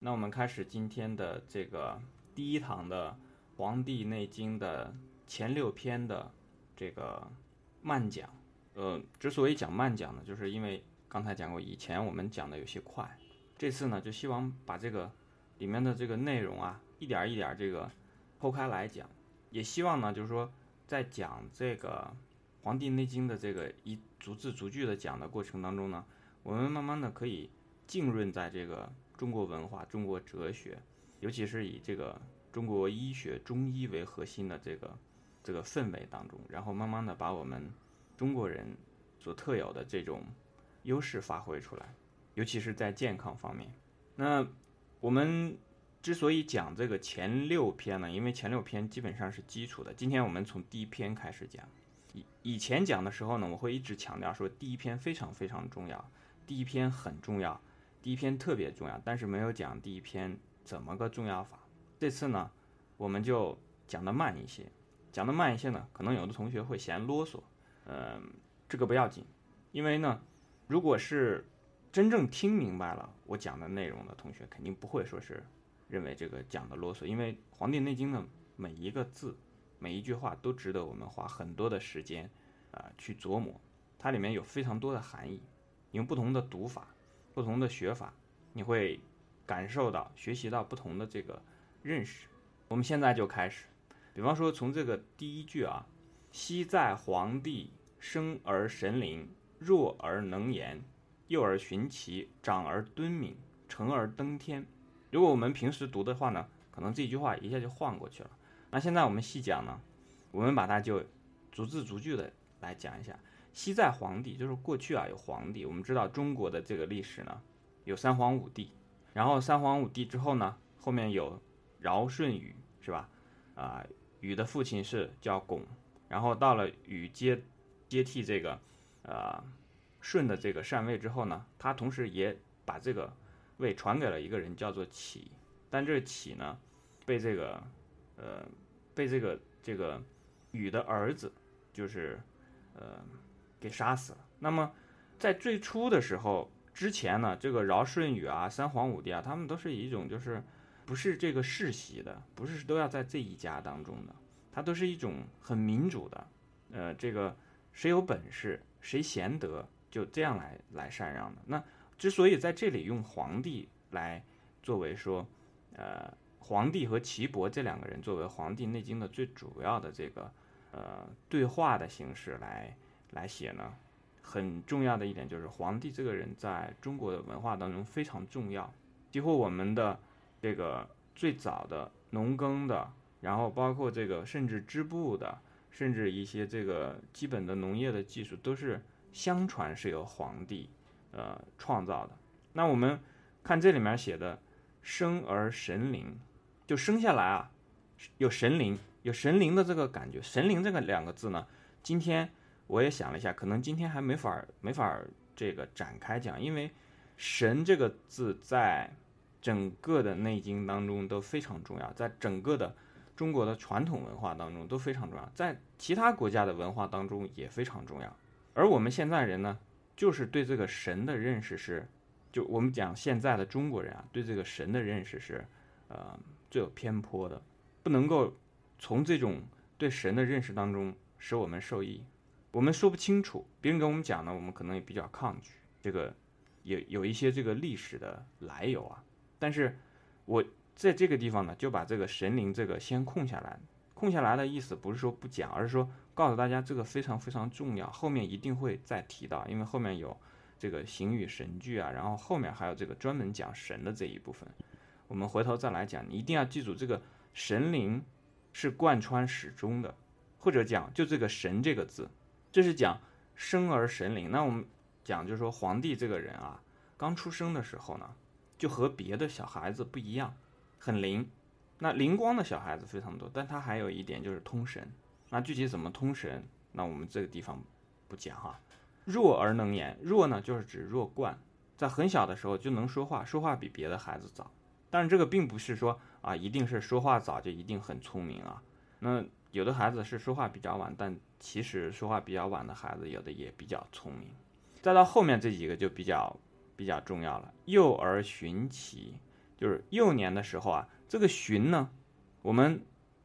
那我们开始今天的这个第一堂的《黄帝内经》的前六篇的这个慢讲。呃，之所以讲慢讲呢，就是因为刚才讲过，以前我们讲的有些快，这次呢就希望把这个里面的这个内容啊，一点一点这个剖开来讲，也希望呢就是说在讲这个《黄帝内经》的这个一逐字逐句的讲的过程当中呢，我们慢慢的可以浸润在这个。中国文化、中国哲学，尤其是以这个中国医学、中医为核心的这个这个氛围当中，然后慢慢的把我们中国人所特有的这种优势发挥出来，尤其是在健康方面。那我们之所以讲这个前六篇呢，因为前六篇基本上是基础的。今天我们从第一篇开始讲。以以前讲的时候呢，我会一直强调说第一篇非常非常重要，第一篇很重要。第一篇特别重要，但是没有讲第一篇怎么个重要法。这次呢，我们就讲的慢一些，讲的慢一些呢，可能有的同学会嫌啰嗦，嗯，这个不要紧，因为呢，如果是真正听明白了我讲的内容的同学，肯定不会说是认为这个讲的啰嗦，因为《黄帝内经》的每一个字、每一句话都值得我们花很多的时间啊去琢磨，它里面有非常多的含义，用不同的读法。不同的学法，你会感受到、学习到不同的这个认识。我们现在就开始，比方说从这个第一句啊，“昔在黄帝，生而神灵，弱而能言，幼而循其，长而敦敏，成而登天。”如果我们平时读的话呢，可能这句话一下就晃过去了。那现在我们细讲呢，我们把它就逐字逐句的来讲一下。西在皇帝，就是过去啊有皇帝。我们知道中国的这个历史呢，有三皇五帝，然后三皇五帝之后呢，后面有尧舜禹，是吧？啊，禹的父亲是叫巩，然后到了禹接接替这个呃舜的这个禅位之后呢，他同时也把这个位传给了一个人叫做启，但这个启呢，被这个呃被这个这个禹的儿子就是呃。给杀死了。那么，在最初的时候之前呢，这个尧舜禹啊，三皇五帝啊，他们都是一种就是不是这个世袭的，不是都要在这一家当中的，它都是一种很民主的，呃，这个谁有本事谁贤德就这样来来禅让的。那之所以在这里用皇帝来作为说，呃，皇帝和岐伯这两个人作为《黄帝内经》的最主要的这个呃对话的形式来。来写呢，很重要的一点就是皇帝这个人在中国的文化当中非常重要。几乎我们的这个最早的农耕的，然后包括这个甚至织布的，甚至一些这个基本的农业的技术，都是相传是由皇帝呃创造的。那我们看这里面写的“生而神灵”，就生下来啊，有神灵，有神灵的这个感觉。神灵这个两个字呢，今天。我也想了一下，可能今天还没法没法这个展开讲，因为“神”这个字在整个的《内经》当中都非常重要，在整个的中国的传统文化当中都非常重要，在其他国家的文化当中也非常重要。而我们现在人呢，就是对这个神的认识是，就我们讲现在的中国人啊，对这个神的认识是，呃，最有偏颇的，不能够从这种对神的认识当中使我们受益。我们说不清楚，别人跟我们讲呢，我们可能也比较抗拒。这个有有一些这个历史的来由啊。但是，我在这个地方呢，就把这个神灵这个先空下来。空下来的意思不是说不讲，而是说告诉大家这个非常非常重要，后面一定会再提到，因为后面有这个形与神句啊，然后后面还有这个专门讲神的这一部分。我们回头再来讲，你一定要记住这个神灵是贯穿始终的，或者讲就这个神这个字。这是讲生而神灵。那我们讲就是说，皇帝这个人啊，刚出生的时候呢，就和别的小孩子不一样，很灵。那灵光的小孩子非常多，但他还有一点就是通神。那具体怎么通神，那我们这个地方不讲哈。弱而能言，弱呢就是指弱冠，在很小的时候就能说话，说话比别的孩子早。但是这个并不是说啊，一定是说话早就一定很聪明啊。那有的孩子是说话比较晚，但其实说话比较晚的孩子，有的也比较聪明。再到后面这几个就比较比较重要了。幼儿循其，就是幼年的时候啊，这个循呢，我们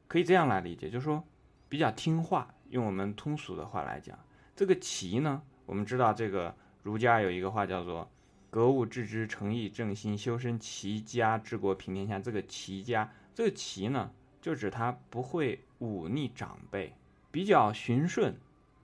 可以这样来理解，就是说比较听话。用我们通俗的话来讲，这个齐呢，我们知道这个儒家有一个话叫做“格物致知，诚意正心，修身齐家治国平天下”。这个齐家，这个齐呢，就指他不会忤逆长辈，比较循顺，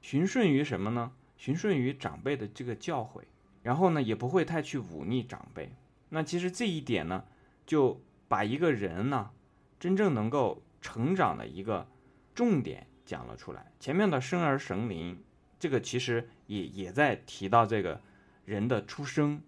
循顺于什么呢？循顺于长辈的这个教诲，然后呢，也不会太去忤逆长辈。那其实这一点呢，就把一个人呢，真正能够成长的一个重点。讲了出来，前面的生而神灵，这个其实也也在提到这个人的出生，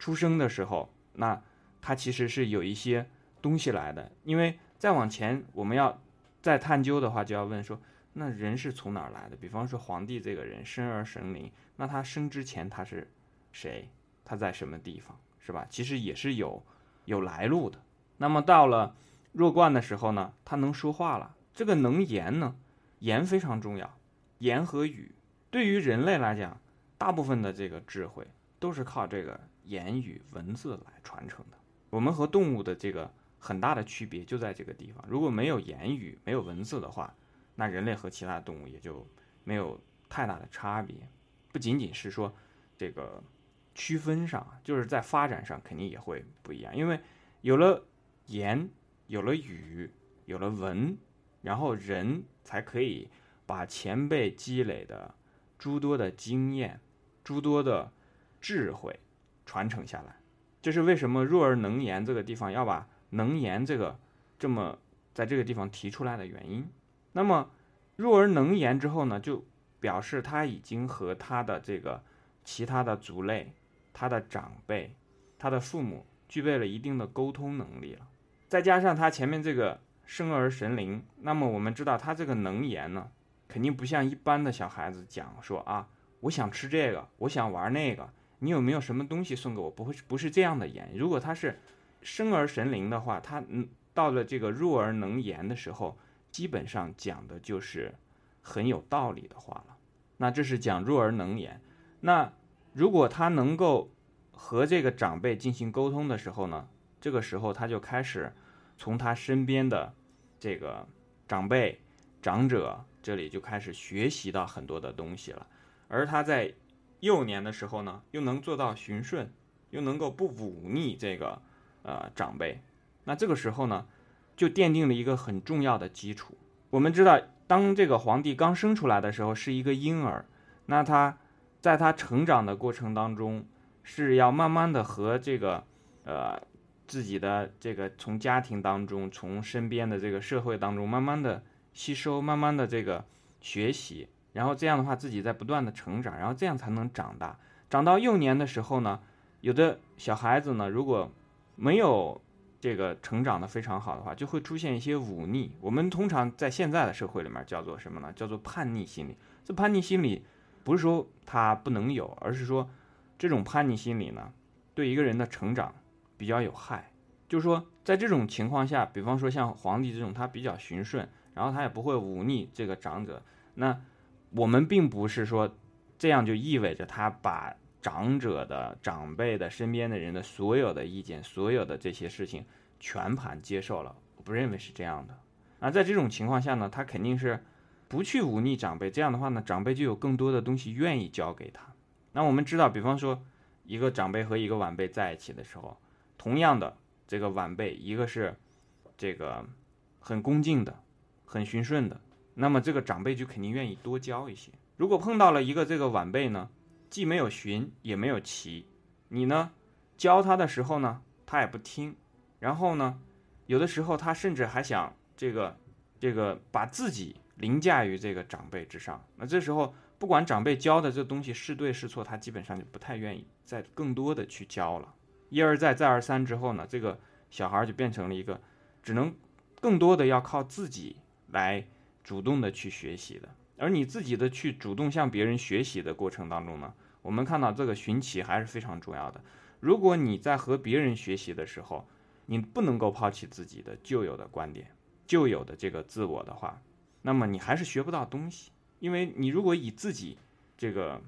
出生的时候，那他其实是有一些东西来的。因为再往前，我们要再探究的话，就要问说，那人是从哪儿来的？比方说皇帝这个人生而神灵，那他生之前他是谁？他在什么地方？是吧？其实也是有有来路的。那么到了弱冠的时候呢，他能说话了，这个能言呢？言非常重要，言和语对于人类来讲，大部分的这个智慧都是靠这个言语文字来传承的。我们和动物的这个很大的区别就在这个地方。如果没有言语、没有文字的话，那人类和其他动物也就没有太大的差别。不仅仅是说这个区分上，就是在发展上肯定也会不一样。因为有了言，有了语，有了文。然后人才可以把前辈积累的诸多的经验、诸多的智慧传承下来。这是为什么“弱而能言”这个地方要把“能言”这个这么在这个地方提出来的原因。那么“弱而能言”之后呢，就表示他已经和他的这个其他的族类、他的长辈、他的父母具备了一定的沟通能力了。再加上他前面这个。生而神灵，那么我们知道他这个能言呢，肯定不像一般的小孩子讲说啊，我想吃这个，我想玩那个，你有没有什么东西送给我？不会不是这样的言。如果他是生而神灵的话，他嗯到了这个弱而能言的时候，基本上讲的就是很有道理的话了。那这是讲弱而能言。那如果他能够和这个长辈进行沟通的时候呢，这个时候他就开始。从他身边的这个长辈、长者这里就开始学习到很多的东西了，而他在幼年的时候呢，又能做到循顺，又能够不忤逆这个呃长辈，那这个时候呢，就奠定了一个很重要的基础。我们知道，当这个皇帝刚生出来的时候是一个婴儿，那他在他成长的过程当中，是要慢慢的和这个呃。自己的这个从家庭当中，从身边的这个社会当中，慢慢的吸收，慢慢的这个学习，然后这样的话，自己在不断的成长，然后这样才能长大。长到幼年的时候呢，有的小孩子呢，如果没有这个成长的非常好的话，就会出现一些忤逆。我们通常在现在的社会里面叫做什么呢？叫做叛逆心理。这叛逆心理不是说他不能有，而是说这种叛逆心理呢，对一个人的成长。比较有害，就是说，在这种情况下，比方说像皇帝这种，他比较循顺，然后他也不会忤逆这个长者。那我们并不是说这样就意味着他把长者的、长辈的、身边的人的所有的意见、所有的这些事情全盘接受了。我不认为是这样的。那在这种情况下呢，他肯定是不去忤逆长辈。这样的话呢，长辈就有更多的东西愿意教给他。那我们知道，比方说一个长辈和一个晚辈在一起的时候。同样的，这个晚辈，一个是这个很恭敬的、很循顺的，那么这个长辈就肯定愿意多教一些。如果碰到了一个这个晚辈呢，既没有循也没有齐，你呢教他的时候呢，他也不听，然后呢，有的时候他甚至还想这个这个把自己凌驾于这个长辈之上。那这时候不管长辈教的这东西是对是错，他基本上就不太愿意再更多的去教了。一而再，再而三之后呢，这个小孩就变成了一个只能更多的要靠自己来主动的去学习的。而你自己的去主动向别人学习的过程当中呢，我们看到这个寻奇还是非常重要的。如果你在和别人学习的时候，你不能够抛弃自己的旧有的观点、旧有的这个自我的话，那么你还是学不到东西。因为你如果以自己这个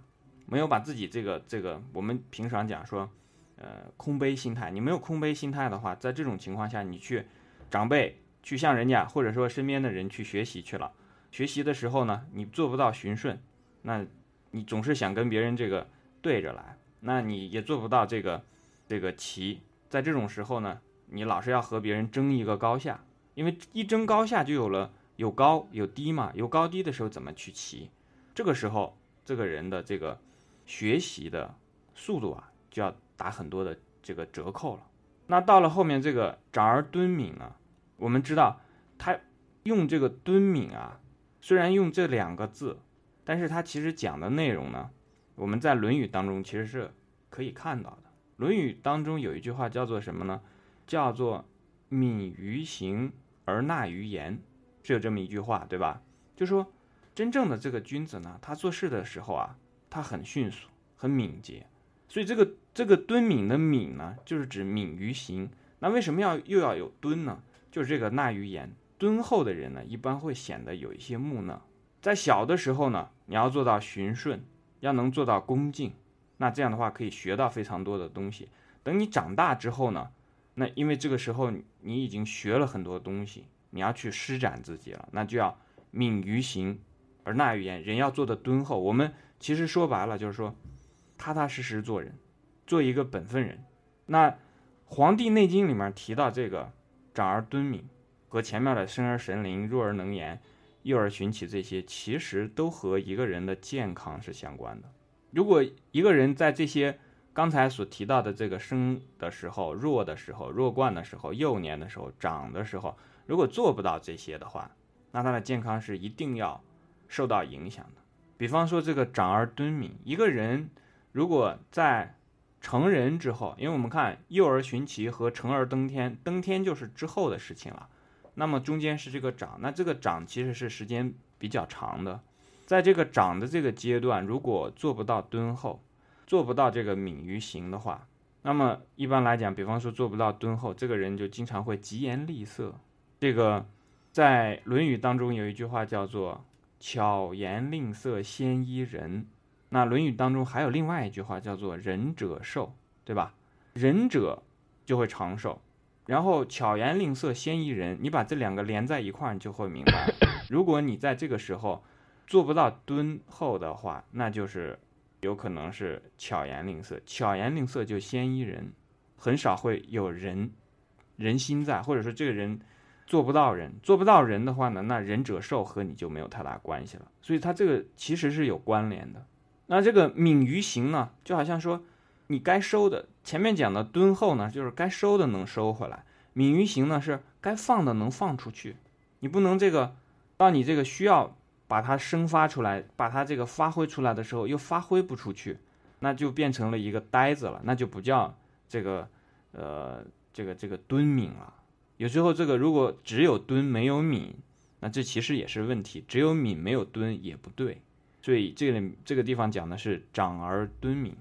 没有把自己这个这个，我们平常讲说。呃空杯心态。你没有空杯心态的话，在这种情况下，你去长辈去向人家或者说身边的人去学习去了，学习的时候呢，你做不到循顺，那你总是想跟别人这个对着来，那你也做不到这个这个齐。在这种时候呢，你老是要和别人争一个高下，因为一争高下就有了有高有低嘛，有高低的时候怎么去齐？这个时候这个人的这个学习的速度啊，就要打很多的这个折扣了。那到了后面这个长而敦敏呢，我们知道他用这个敦敏啊，虽然用这两个字，但是他其实讲的内容呢，我们在《论语》当中其实是可以看到的。《论语》当中有一句话叫做什么呢？叫做“敏于行而纳于言”，是有这么一句话，对吧？就说真正的这个君子呢，他做事的时候啊，他很迅速，很敏捷。所以这个这个敦敏的敏呢，就是指敏于行。那为什么要又要有敦呢？就是这个纳于言，敦厚的人呢，一般会显得有一些木讷。在小的时候呢，你要做到循顺，要能做到恭敬。那这样的话可以学到非常多的东西。等你长大之后呢，那因为这个时候你已经学了很多东西，你要去施展自己了，那就要敏于行而纳于言。人要做的敦厚。我们其实说白了就是说，踏踏实实做人，做一个本分人。那《黄帝内经》里面提到这个长而敦敏，和前面的生而神灵、弱而能言、幼儿循起这些，其实都和一个人的健康是相关的。如果一个人在这些刚才所提到的这个生的时候、弱的时候、弱冠的时候、幼年的时候、长的时候，如果做不到这些的话，那他的健康是一定要受到影响的。比方说这个长而敦敏，一个人如果在成人之后，因为我们看幼儿循其和成而登天，登天就是之后的事情了，那么中间是这个长，那这个长其实是时间比较长的。在这个长的这个阶段，如果做不到敦厚，做不到这个敏于行的话，那么一般来讲，比方说做不到敦厚，这个人就经常会疾言厉色。这个在《论语》当中有一句话叫做“巧言令色，先依人”。那《论语》当中还有另外一句话叫做“仁者寿”，对吧？仁者就会长寿，然后巧言令色，先依人。你把这两个连在一块儿，你就会明白，如果你在这个时候。做不到敦厚的话，那就是有可能是巧言令色。巧言令色就先依人，很少会有人人心在，或者说这个人做不到人，做不到人的话呢，那仁者寿和你就没有太大关系了。所以它这个其实是有关联的。那这个敏于行呢，就好像说你该收的，前面讲的敦厚呢，就是该收的能收回来；敏于行呢，是该放的能放出去。你不能这个到你这个需要。把它生发出来，把它这个发挥出来的时候又发挥不出去，那就变成了一个呆子了，那就不叫这个呃这个这个敦敏了。有时候这个如果只有敦没有敏，那这其实也是问题。只有敏没有敦也不对。所以这里这个地方讲的是长而敦敏。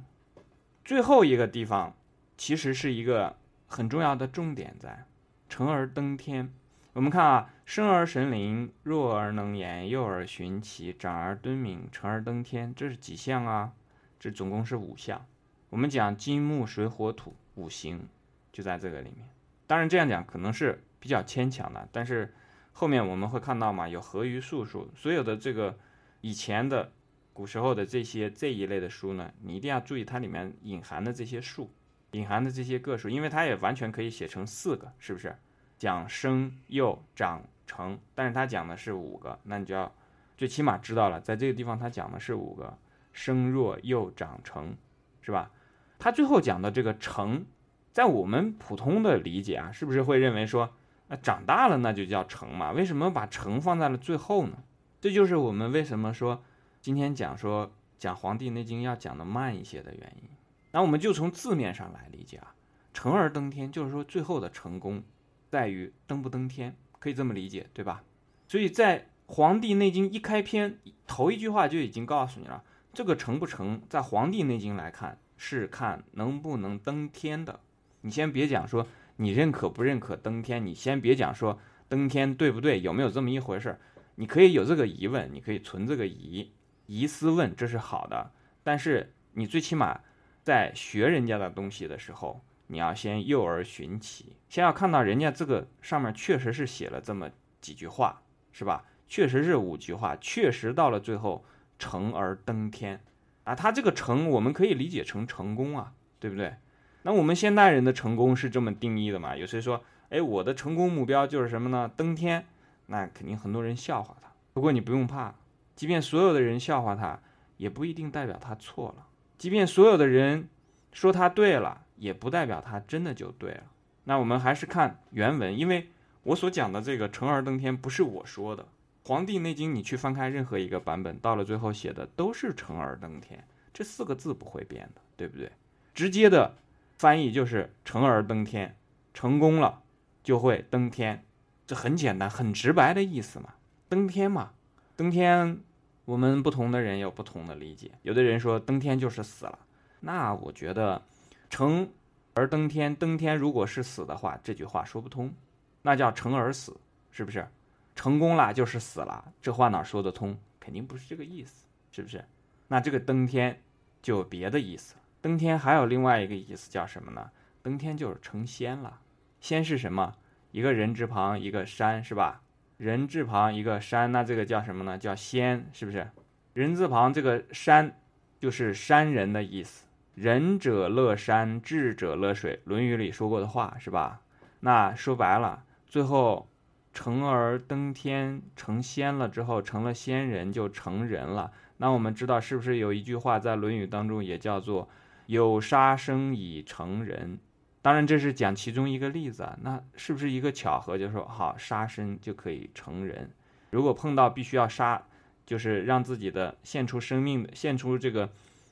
最后一个地方其实是一个很重要的重点在成而登天。我们看啊，生而神灵，弱而能言，幼而循其，长而敦敏，成而登天，这是几项啊？这总共是五项。我们讲金木水火土五行，就在这个里面。当然这样讲可能是比较牵强的，但是后面我们会看到嘛，有合于术数，所有的这个以前的古时候的这些这一类的书呢，你一定要注意它里面隐含的这些数，隐含的这些个数，因为它也完全可以写成四个，是不是？讲生幼长成，但是他讲的是五个，那你就要最起码知道了，在这个地方他讲的是五个生弱幼长成，是吧？他最后讲的这个成，在我们普通的理解啊，是不是会认为说，那长大了那就叫成嘛？为什么把成放在了最后呢？这就是我们为什么说今天讲说讲《黄帝内经》要讲的慢一些的原因。那我们就从字面上来理解啊，成而登天，就是说最后的成功。在于登不登天，可以这么理解，对吧？所以在《黄帝内经》一开篇头一句话就已经告诉你了，这个成不成，在《黄帝内经》来看是看能不能登天的。你先别讲说你认可不认可登天，你先别讲说登天对不对，有没有这么一回事儿？你可以有这个疑问，你可以存这个疑疑思问，这是好的。但是你最起码在学人家的东西的时候，你要先诱而寻其，先要看到人家这个上面确实是写了这么几句话，是吧？确实是五句话，确实到了最后成而登天啊。他这个成，我们可以理解成成功啊，对不对？那我们现代人的成功是这么定义的嘛？有谁说，哎，我的成功目标就是什么呢？登天？那肯定很多人笑话他。不过你不用怕，即便所有的人笑话他，也不一定代表他错了；即便所有的人说他对了，也不代表他真的就对了。那我们还是看原文，因为我所讲的这个成而登天不是我说的，《黄帝内经》你去翻开任何一个版本，到了最后写的都是成而登天，这四个字不会变的，对不对？直接的翻译就是成而登天，成功了就会登天，这很简单、很直白的意思嘛。登天嘛，登天，我们不同的人有不同的理解。有的人说登天就是死了，那我觉得成而登天，登天如果是死的话，这句话说不通，那叫成而死，是不是？成功了就是死了，这话哪说得通？肯定不是这个意思，是不是？那这个登天就有别的意思，登天还有另外一个意思叫什么呢？登天就是成仙了。仙是什么？一个人字旁一个山，是吧？人字旁一个山，那这个叫什么呢？叫仙，是不是？人字旁这个山，就是山人的意思。仁者乐山，智者乐水，《论语》里说过的话，是吧？那说白了，最后成而登天，成仙了之后，成了仙人就成人了。那我们知道，是不是有一句话在《论语》当中也叫做“有杀生以成人”？当然，这是讲其中一个例子啊，那是不是一个巧合？就是说好杀生就可以成人，如果碰到必须要杀，就是让自己的献出生命的、献出这个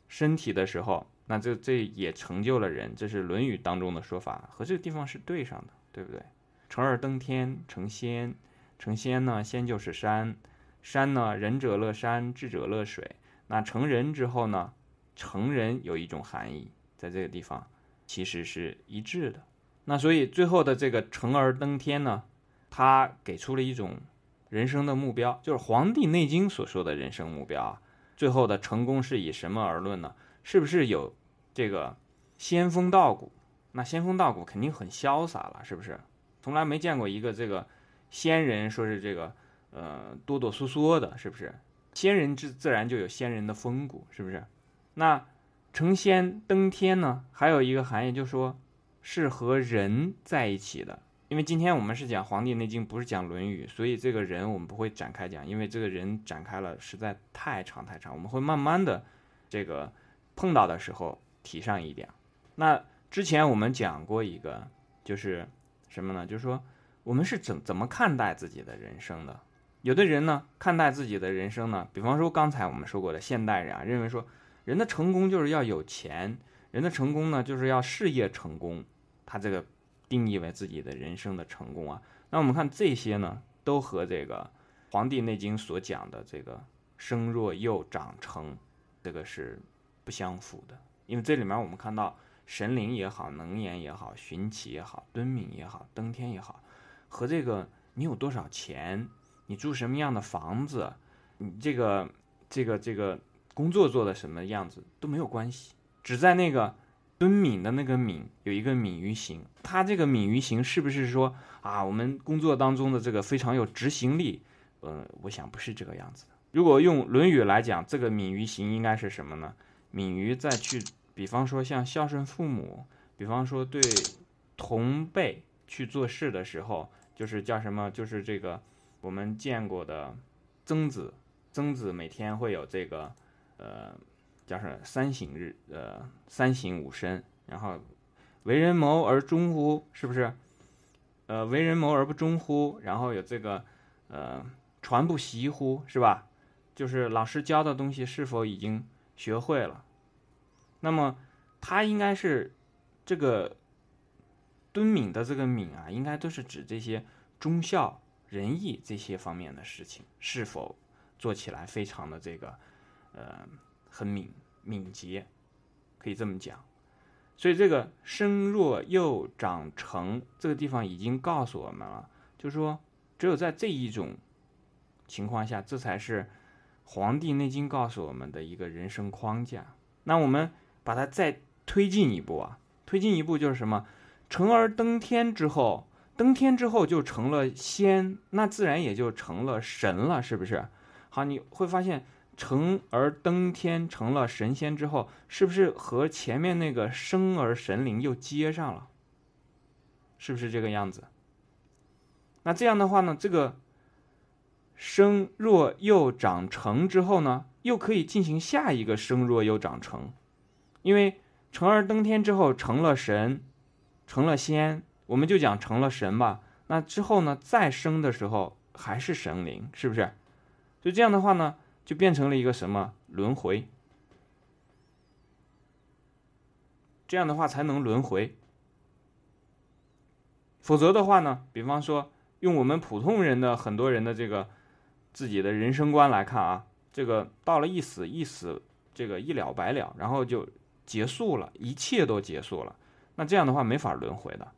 身体的时候，那这这也成就了人。这是《论语》当中的说法，和这个地方是对上的，对不对？成而登天，成仙，成仙呢，仙就是山，山呢，仁者乐山，智者乐水。那成人之后呢，成人有一种含义，在这个地方。其实是一致的，那所以最后的这个成而登天呢，他给出了一种人生的目标，就是《黄帝内经》所说的人生目标啊。最后的成功是以什么而论呢？是不是有这个仙风道骨？那仙风道骨肯定很潇洒了，是不是？从来没见过一个这个仙人说是这个呃哆哆嗦嗦的，是不是？仙人自自然就有仙人的风骨，是不是？那。成仙登天呢，还有一个含义，就是说是和人在一起的。因为今天我们是讲《黄帝内经》，不是讲《论语》，所以这个人我们不会展开讲，因为这个人展开了实在太长太长。我们会慢慢的这个碰到的时候提上一点。那之前我们讲过一个，就是什么呢？就是说我们是怎怎么看待自己的人生的？有的人呢，看待自己的人生呢，比方说刚才我们说过的现代人啊，认为说。人的成功就是要有钱，人的成功呢就是要事业成功，他这个定义为自己的人生的成功啊。那我们看这些呢，都和这个《黄帝内经》所讲的这个生若幼长成，这个是不相符的。因为这里面我们看到神灵也好，能言也好，寻奇也好，敦敏也好，登天也好，和这个你有多少钱，你住什么样的房子，你这个这个这个。工作做的什么样子都没有关系，只在那个敦敏的那个敏有一个敏于行，它这个敏于行是不是说啊，我们工作当中的这个非常有执行力？呃，我想不是这个样子的。如果用《论语》来讲，这个敏于行应该是什么呢？敏于再去，比方说像孝顺父母，比方说对同辈去做事的时候，就是叫什么？就是这个我们见过的曾子，曾子每天会有这个。呃，叫什么三省日？呃，三省吾身。然后，为人谋而忠乎？是不是？呃，为人谋而不忠乎？然后有这个，呃，传不习乎？是吧？就是老师教的东西是否已经学会了？那么，他应该是这个敦敏的这个敏啊，应该都是指这些忠孝仁义这些方面的事情是否做起来非常的这个。呃，很敏敏捷，可以这么讲。所以这个生若幼长成这个地方已经告诉我们了，就是说，只有在这一种情况下，这才是《黄帝内经》告诉我们的一个人生框架。那我们把它再推进一步啊，推进一步就是什么？成而登天之后，登天之后就成了仙，那自然也就成了神了，是不是？好，你会发现成而登天成了神仙之后，是不是和前面那个生而神灵又接上了？是不是这个样子？那这样的话呢，这个生若又长成之后呢，又可以进行下一个生若又长成，因为成而登天之后成了神，成了仙，我们就讲成了神吧。那之后呢，再生的时候还是神灵，是不是？就这样的话呢，就变成了一个什么轮回？这样的话才能轮回，否则的话呢，比方说。用我们普通人的很多人的这个自己的人生观来看啊，这个到了一死一死，这个一了百了，然后就结束了，一切都结束了。那这样的话没法轮回的。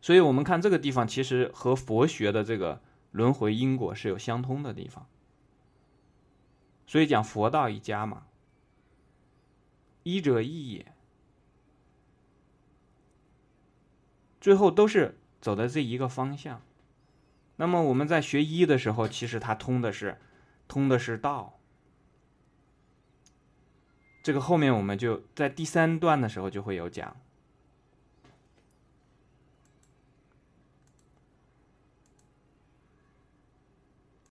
所以我们看这个地方，其实和佛学的这个轮回因果是有相通的地方。所以讲佛道一家嘛，医者一也。最后都是走的这一个方向。那么我们在学医的时候，其实它通的是，通的是道。这个后面我们就在第三段的时候就会有讲。